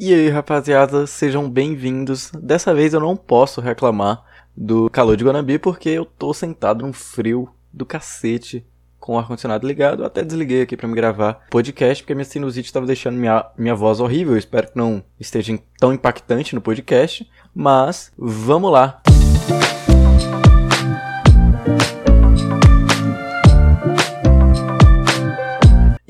E aí, rapaziada, sejam bem-vindos. Dessa vez eu não posso reclamar do calor de Guanambi porque eu tô sentado num frio do cacete com o ar-condicionado ligado. Eu até desliguei aqui para me gravar podcast porque minha sinusite estava deixando minha, minha voz horrível. Eu espero que não esteja tão impactante no podcast. Mas vamos lá.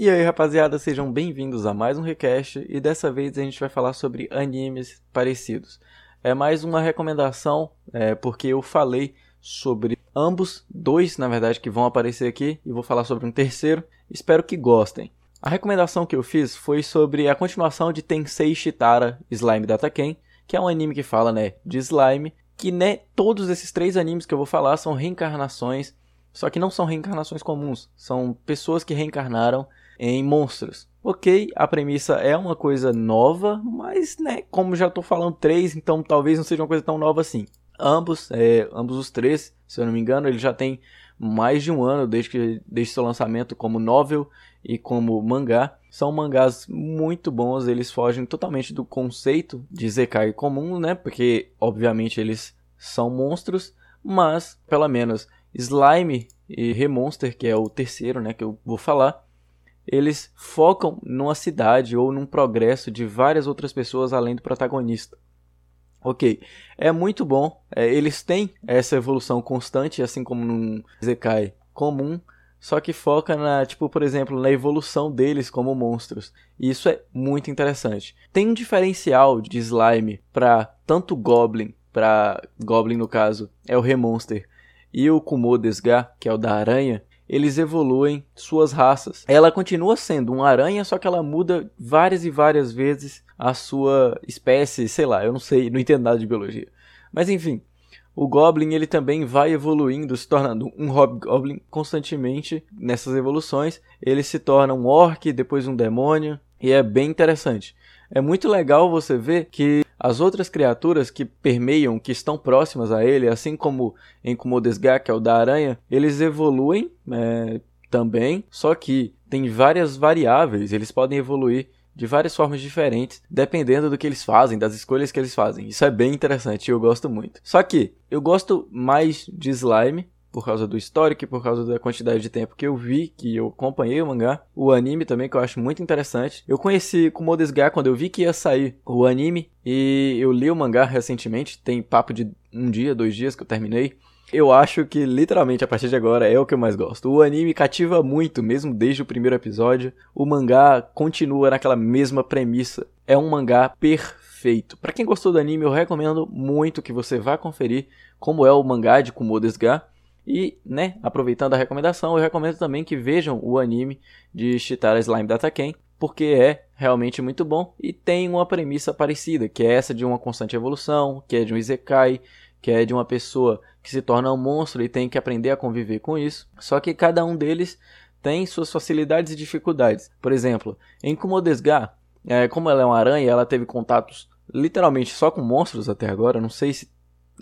E aí, rapaziada, sejam bem-vindos a mais um Recast e dessa vez a gente vai falar sobre animes parecidos. É mais uma recomendação, é, porque eu falei sobre ambos, dois na verdade que vão aparecer aqui, e vou falar sobre um terceiro. Espero que gostem. A recomendação que eu fiz foi sobre a continuação de Tensei Shitara Slime Data Ken, que é um anime que fala né, de slime, que né, todos esses três animes que eu vou falar são reencarnações, só que não são reencarnações comuns, são pessoas que reencarnaram em monstros. Ok, a premissa é uma coisa nova, mas né, como já estou falando três, então talvez não seja uma coisa tão nova assim. Ambos, é, ambos os três, se eu não me engano, ele já tem mais de um ano desde, que, desde seu lançamento como novel e como mangá. São mangás muito bons, eles fogem totalmente do conceito de Zekai comum, né? Porque obviamente eles são monstros, mas pelo menos Slime e Remonster, que é o terceiro, né, que eu vou falar, eles focam numa cidade ou num progresso de várias outras pessoas além do protagonista. Ok, é muito bom. É, eles têm essa evolução constante, assim como num Zekai comum, só que foca na, tipo, por exemplo, na evolução deles como monstros. E isso é muito interessante. Tem um diferencial de slime para tanto Goblin, para Goblin no caso, é o Remonster, e o Kumodesga, que é o da aranha, eles evoluem suas raças. Ela continua sendo uma aranha, só que ela muda várias e várias vezes a sua espécie, sei lá, eu não sei, não entendo nada de biologia. Mas enfim, o Goblin ele também vai evoluindo, se tornando um Hobgoblin constantemente nessas evoluções. Ele se torna um Orc, depois um Demônio, e é bem interessante. É muito legal você ver que as outras criaturas que permeiam, que estão próximas a ele, assim como em Kumodesga, que é o da aranha, eles evoluem é, também, só que tem várias variáveis, eles podem evoluir de várias formas diferentes, dependendo do que eles fazem, das escolhas que eles fazem. Isso é bem interessante e eu gosto muito. Só que eu gosto mais de slime, por causa do histórico por causa da quantidade de tempo que eu vi, que eu acompanhei o mangá. O anime também, que eu acho muito interessante. Eu conheci Kumodesga quando eu vi que ia sair o anime e eu li o mangá recentemente, tem papo de um dia, dois dias que eu terminei. Eu acho que literalmente a partir de agora é o que eu mais gosto. O anime cativa muito, mesmo desde o primeiro episódio. O mangá continua naquela mesma premissa. É um mangá perfeito. Para quem gostou do anime, eu recomendo muito que você vá conferir como é o mangá de Kumodesga. E, né, aproveitando a recomendação, eu recomendo também que vejam o anime de Shitara Slime Dataken, porque é realmente muito bom e tem uma premissa parecida, que é essa de uma constante evolução, que é de um isekai, que é de uma pessoa que se torna um monstro e tem que aprender a conviver com isso. Só que cada um deles tem suas facilidades e dificuldades. Por exemplo, em Kumodesga, é, como ela é uma aranha, ela teve contatos literalmente só com monstros até agora. Não sei se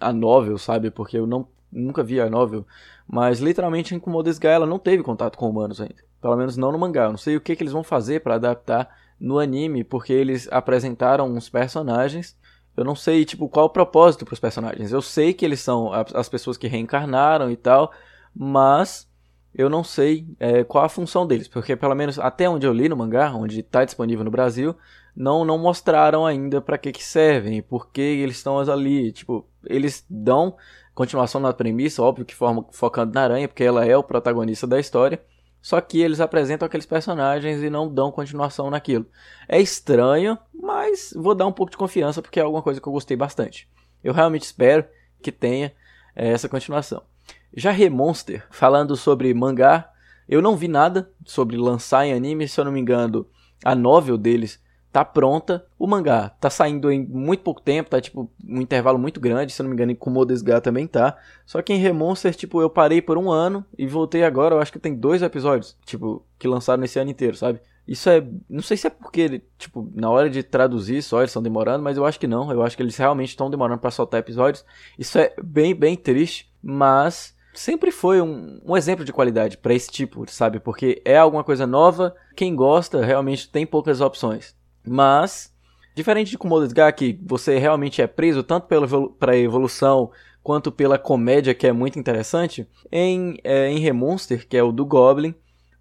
a novel, sabe? Porque eu não nunca vi a novel, mas literalmente em Kumodesga ela não teve contato com humanos ainda. Pelo menos não no mangá. Eu não sei o que, que eles vão fazer para adaptar no anime, porque eles apresentaram uns personagens. Eu não sei, tipo, qual o propósito para os personagens. Eu sei que eles são as pessoas que reencarnaram e tal, mas eu não sei é, qual a função deles, porque pelo menos até onde eu li no mangá, onde está disponível no Brasil, não, não mostraram ainda para que, que servem, por que eles estão ali. Tipo, eles dão continuação na premissa, óbvio que forma, focando na aranha, porque ela é o protagonista da história. Só que eles apresentam aqueles personagens e não dão continuação naquilo. É estranho, mas vou dar um pouco de confiança porque é alguma coisa que eu gostei bastante. Eu realmente espero que tenha é, essa continuação. Já Remonster, falando sobre mangá, eu não vi nada sobre lançar em anime, se eu não me engano, a novel deles tá pronta. O mangá tá saindo em muito pouco tempo, tá tipo um intervalo muito grande, se não me engano, em Kumodesga também tá. Só que em Remonster, tipo, eu parei por um ano e voltei agora, eu acho que tem dois episódios, tipo, que lançaram nesse ano inteiro, sabe? Isso é. Não sei se é porque, tipo, na hora de traduzir só eles estão demorando, mas eu acho que não. Eu acho que eles realmente estão demorando para soltar episódios. Isso é bem, bem triste, mas sempre foi um, um exemplo de qualidade para esse tipo, sabe? Porque é alguma coisa nova, quem gosta realmente tem poucas opções. Mas Diferente de Kumodesga, que você realmente é preso tanto pela pra evolução quanto pela comédia, que é muito interessante, em, é, em Remonster, que é o do Goblin,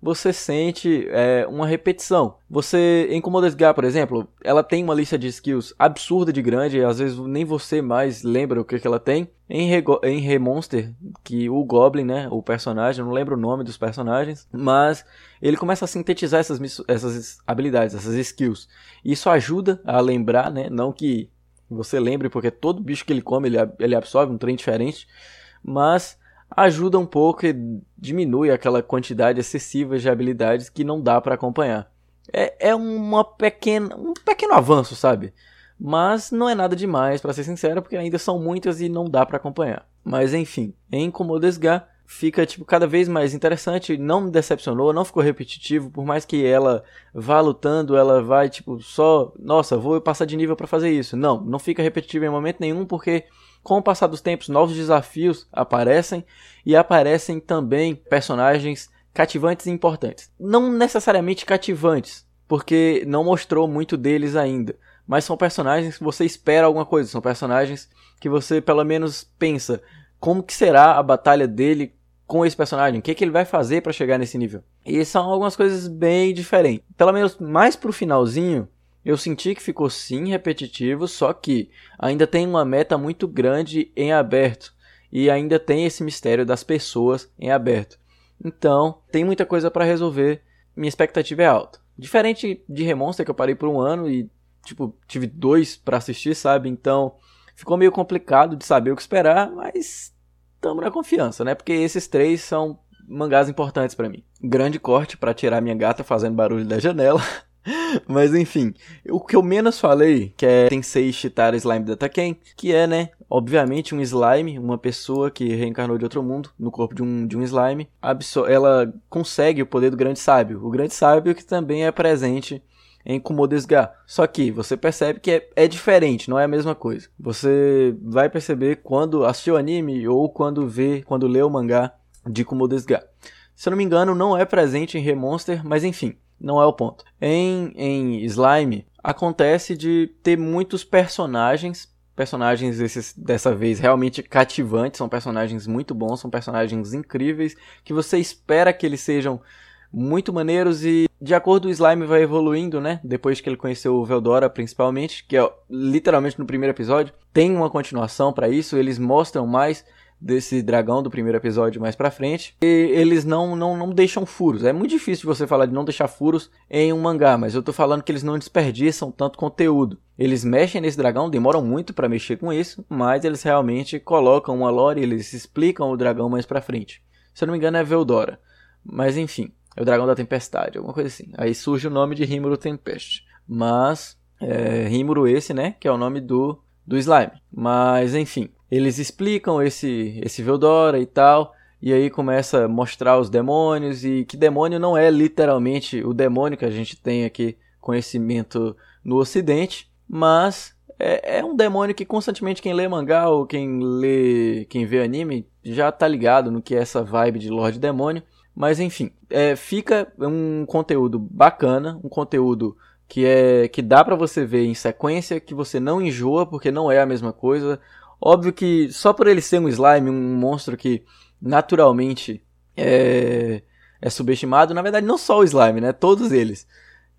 você sente é, uma repetição. Você, em Commodore por exemplo, ela tem uma lista de skills absurda de grande, às vezes nem você mais lembra o que, que ela tem. Em, em Remonster, que o Goblin, né, o personagem, não lembro o nome dos personagens, mas ele começa a sintetizar essas, essas habilidades, essas skills. Isso ajuda a lembrar, né, não que você lembre, porque todo bicho que ele come, ele, ele absorve um trem diferente, mas ajuda um pouco e diminui aquela quantidade excessiva de habilidades que não dá para acompanhar. É, é uma pequena, um pequeno avanço, sabe? Mas não é nada demais, para ser sincero, porque ainda são muitas e não dá para acompanhar. Mas enfim, em Komodesga fica tipo cada vez mais interessante, não me decepcionou, não ficou repetitivo, por mais que ela vá lutando, ela vai tipo só, nossa, vou passar de nível para fazer isso. Não, não fica repetitivo em momento nenhum porque com o passar dos tempos, novos desafios aparecem e aparecem também personagens cativantes e importantes. Não necessariamente cativantes, porque não mostrou muito deles ainda, mas são personagens que você espera alguma coisa, são personagens que você pelo menos pensa como que será a batalha dele com esse personagem, o que, que ele vai fazer para chegar nesse nível. E são algumas coisas bem diferentes. Pelo menos mais pro finalzinho, eu senti que ficou sim repetitivo, só que ainda tem uma meta muito grande em aberto e ainda tem esse mistério das pessoas em aberto. Então, tem muita coisa para resolver. Minha expectativa é alta. Diferente de Remonster que eu parei por um ano e tipo tive dois para assistir, sabe? Então, ficou meio complicado de saber o que esperar, mas estamos na confiança, né? Porque esses três são mangás importantes para mim. Grande corte para tirar minha gata fazendo barulho da janela. Mas enfim, o que eu menos falei, que é Tensei Shitara Slime Dataken, que é, né, obviamente um slime, uma pessoa que reencarnou de outro mundo no corpo de um, de um slime, ela consegue o poder do grande sábio. O grande sábio que também é presente em Kumodesga. Só que você percebe que é, é, diferente, não é a mesma coisa. Você vai perceber quando assistiu anime ou quando vê, quando lê o mangá de Kumodesga. Se eu não me engano, não é presente em Remonster, mas enfim não é o ponto. Em, em Slime, acontece de ter muitos personagens, personagens esses, dessa vez realmente cativantes, são personagens muito bons, são personagens incríveis, que você espera que eles sejam muito maneiros e de acordo o slime vai evoluindo, né? Depois que ele conheceu o Veldora principalmente, que é literalmente no primeiro episódio, tem uma continuação para isso, eles mostram mais desse dragão do primeiro episódio mais pra frente. E eles não, não, não deixam furos. É muito difícil você falar de não deixar furos em um mangá, mas eu tô falando que eles não desperdiçam tanto conteúdo. Eles mexem nesse dragão, demoram muito para mexer com isso, mas eles realmente colocam uma lore, eles explicam o dragão mais pra frente. Se eu não me engano é Veldora. Mas enfim, é o dragão da tempestade, alguma coisa assim. Aí surge o nome de Rimuru Tempest. Mas, é, Rimuru esse, né, que é o nome do, do slime. Mas enfim, eles explicam esse, esse Veldora e tal, e aí começa a mostrar os demônios, e que demônio não é literalmente o demônio que a gente tem aqui conhecimento no ocidente, mas é, é, um demônio que constantemente quem lê mangá ou quem lê, quem vê anime já tá ligado no que é essa vibe de Lorde Demônio. Mas enfim, é, fica um conteúdo bacana, um conteúdo que é que dá para você ver em sequência, que você não enjoa porque não é a mesma coisa. Óbvio que só por ele ser um slime, um monstro que naturalmente é, é subestimado, na verdade não só o slime, né? Todos eles.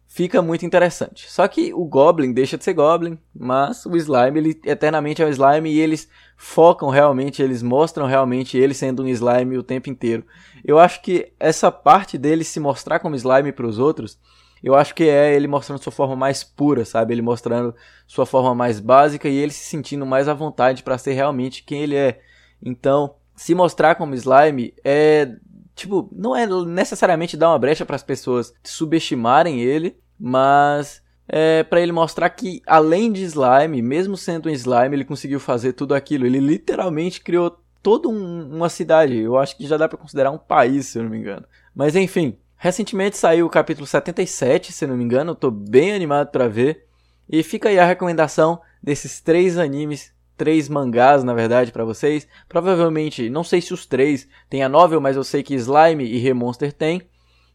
Fica muito interessante. Só que o Goblin deixa de ser Goblin, mas o slime, ele eternamente é um slime e eles focam realmente, eles mostram realmente ele sendo um slime o tempo inteiro. Eu acho que essa parte dele se mostrar como slime para os outros eu acho que é ele mostrando sua forma mais pura, sabe? Ele mostrando sua forma mais básica e ele se sentindo mais à vontade para ser realmente quem ele é. Então, se mostrar como slime é tipo, não é necessariamente dar uma brecha para as pessoas subestimarem ele, mas é para ele mostrar que além de slime, mesmo sendo um slime, ele conseguiu fazer tudo aquilo. Ele literalmente criou toda um, uma cidade. Eu acho que já dá para considerar um país, se eu não me engano. Mas enfim, Recentemente saiu o capítulo 77, se não me engano, eu tô bem animado para ver. E fica aí a recomendação desses três animes, três mangás, na verdade, para vocês. Provavelmente, não sei se os três tem a novel, mas eu sei que Slime e Remonster tem.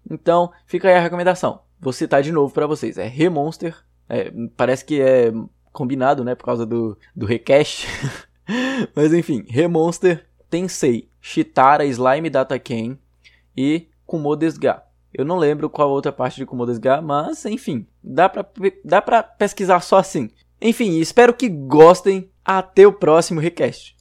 Então, fica aí a recomendação. Vou citar de novo para vocês. É Remonster, É, parece que é combinado, né? Por causa do, do recache. Mas enfim, Remonster, Tensei, Shitara, Slime Data Ken e Kumodesga. Eu não lembro qual outra parte de Kumodesga, mas enfim, dá pra, dá pra pesquisar só assim. Enfim, espero que gostem. Até o próximo request.